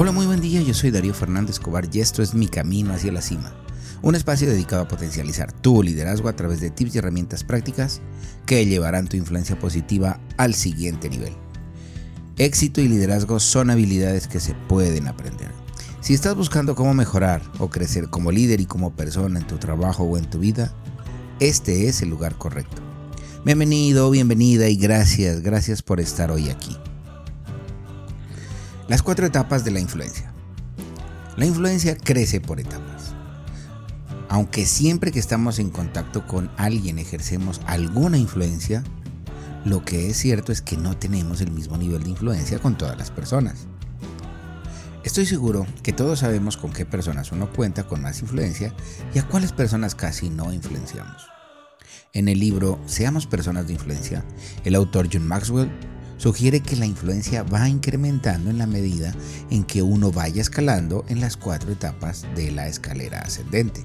Hola, muy buen día, yo soy Darío Fernández Escobar y esto es Mi Camino hacia la Cima, un espacio dedicado a potencializar tu liderazgo a través de tips y herramientas prácticas que llevarán tu influencia positiva al siguiente nivel. Éxito y liderazgo son habilidades que se pueden aprender. Si estás buscando cómo mejorar o crecer como líder y como persona en tu trabajo o en tu vida, este es el lugar correcto. Bienvenido, bienvenida y gracias, gracias por estar hoy aquí. Las cuatro etapas de la influencia. La influencia crece por etapas. Aunque siempre que estamos en contacto con alguien ejercemos alguna influencia, lo que es cierto es que no tenemos el mismo nivel de influencia con todas las personas. Estoy seguro que todos sabemos con qué personas uno cuenta con más influencia y a cuáles personas casi no influenciamos. En el libro Seamos personas de influencia, el autor John Maxwell sugiere que la influencia va incrementando en la medida en que uno vaya escalando en las cuatro etapas de la escalera ascendente.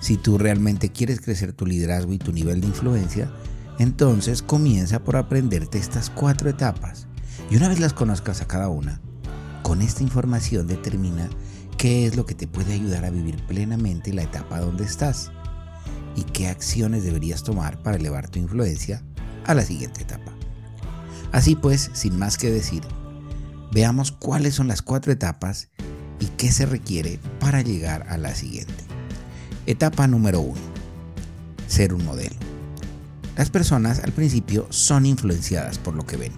Si tú realmente quieres crecer tu liderazgo y tu nivel de influencia, entonces comienza por aprenderte estas cuatro etapas y una vez las conozcas a cada una, con esta información determina qué es lo que te puede ayudar a vivir plenamente la etapa donde estás y qué acciones deberías tomar para elevar tu influencia a la siguiente etapa. Así pues, sin más que decir, veamos cuáles son las cuatro etapas y qué se requiere para llegar a la siguiente. Etapa número uno. Ser un modelo. Las personas al principio son influenciadas por lo que ven.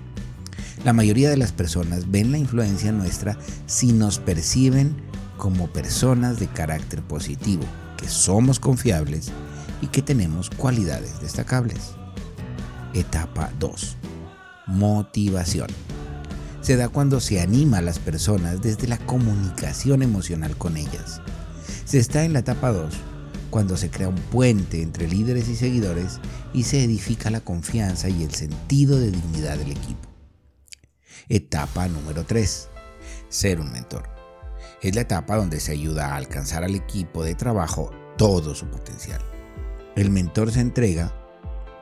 La mayoría de las personas ven la influencia nuestra si nos perciben como personas de carácter positivo, que somos confiables y que tenemos cualidades destacables. Etapa 2 motivación. Se da cuando se anima a las personas desde la comunicación emocional con ellas. Se está en la etapa 2, cuando se crea un puente entre líderes y seguidores y se edifica la confianza y el sentido de dignidad del equipo. Etapa número 3. Ser un mentor. Es la etapa donde se ayuda a alcanzar al equipo de trabajo todo su potencial. El mentor se entrega,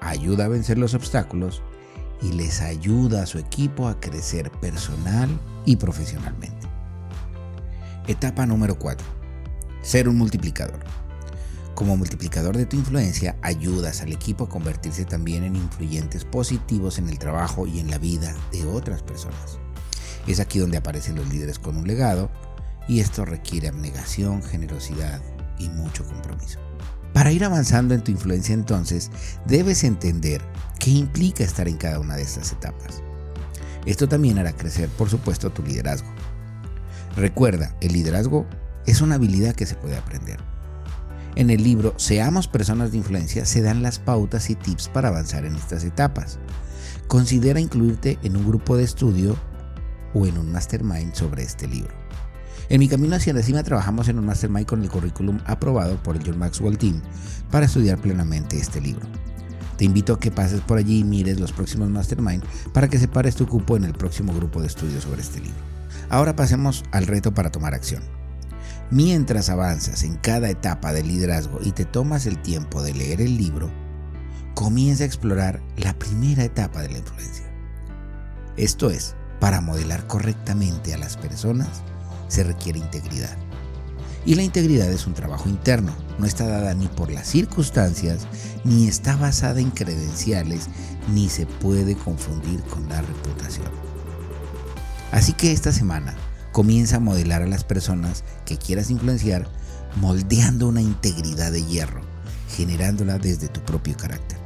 ayuda a vencer los obstáculos y les ayuda a su equipo a crecer personal y profesionalmente. Etapa número 4. Ser un multiplicador. Como multiplicador de tu influencia, ayudas al equipo a convertirse también en influyentes positivos en el trabajo y en la vida de otras personas. Es aquí donde aparecen los líderes con un legado y esto requiere abnegación, generosidad y mucho compromiso. Para ir avanzando en tu influencia entonces, debes entender qué implica estar en cada una de estas etapas. Esto también hará crecer, por supuesto, tu liderazgo. Recuerda, el liderazgo es una habilidad que se puede aprender. En el libro Seamos personas de influencia se dan las pautas y tips para avanzar en estas etapas. Considera incluirte en un grupo de estudio o en un mastermind sobre este libro. En mi camino hacia la cima trabajamos en un mastermind con el currículum aprobado por el John Maxwell Team para estudiar plenamente este libro. Te invito a que pases por allí y mires los próximos mastermind para que separes tu cupo en el próximo grupo de estudio sobre este libro. Ahora pasemos al reto para tomar acción. Mientras avanzas en cada etapa del liderazgo y te tomas el tiempo de leer el libro, comienza a explorar la primera etapa de la influencia. Esto es, para modelar correctamente a las personas, se requiere integridad. Y la integridad es un trabajo interno, no está dada ni por las circunstancias, ni está basada en credenciales, ni se puede confundir con la reputación. Así que esta semana comienza a modelar a las personas que quieras influenciar moldeando una integridad de hierro, generándola desde tu propio carácter.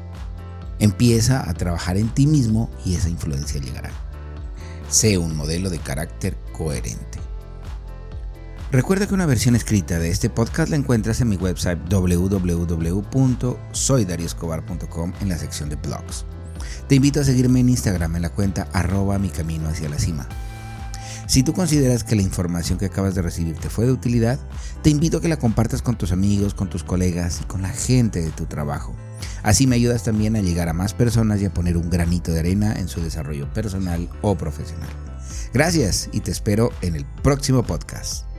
Empieza a trabajar en ti mismo y esa influencia llegará. Sé un modelo de carácter coherente. Recuerda que una versión escrita de este podcast la encuentras en mi website www.soydarioscobar.com en la sección de blogs. Te invito a seguirme en Instagram en la cuenta arroba mi camino hacia la cima. Si tú consideras que la información que acabas de recibir te fue de utilidad, te invito a que la compartas con tus amigos, con tus colegas y con la gente de tu trabajo. Así me ayudas también a llegar a más personas y a poner un granito de arena en su desarrollo personal o profesional. Gracias y te espero en el próximo podcast.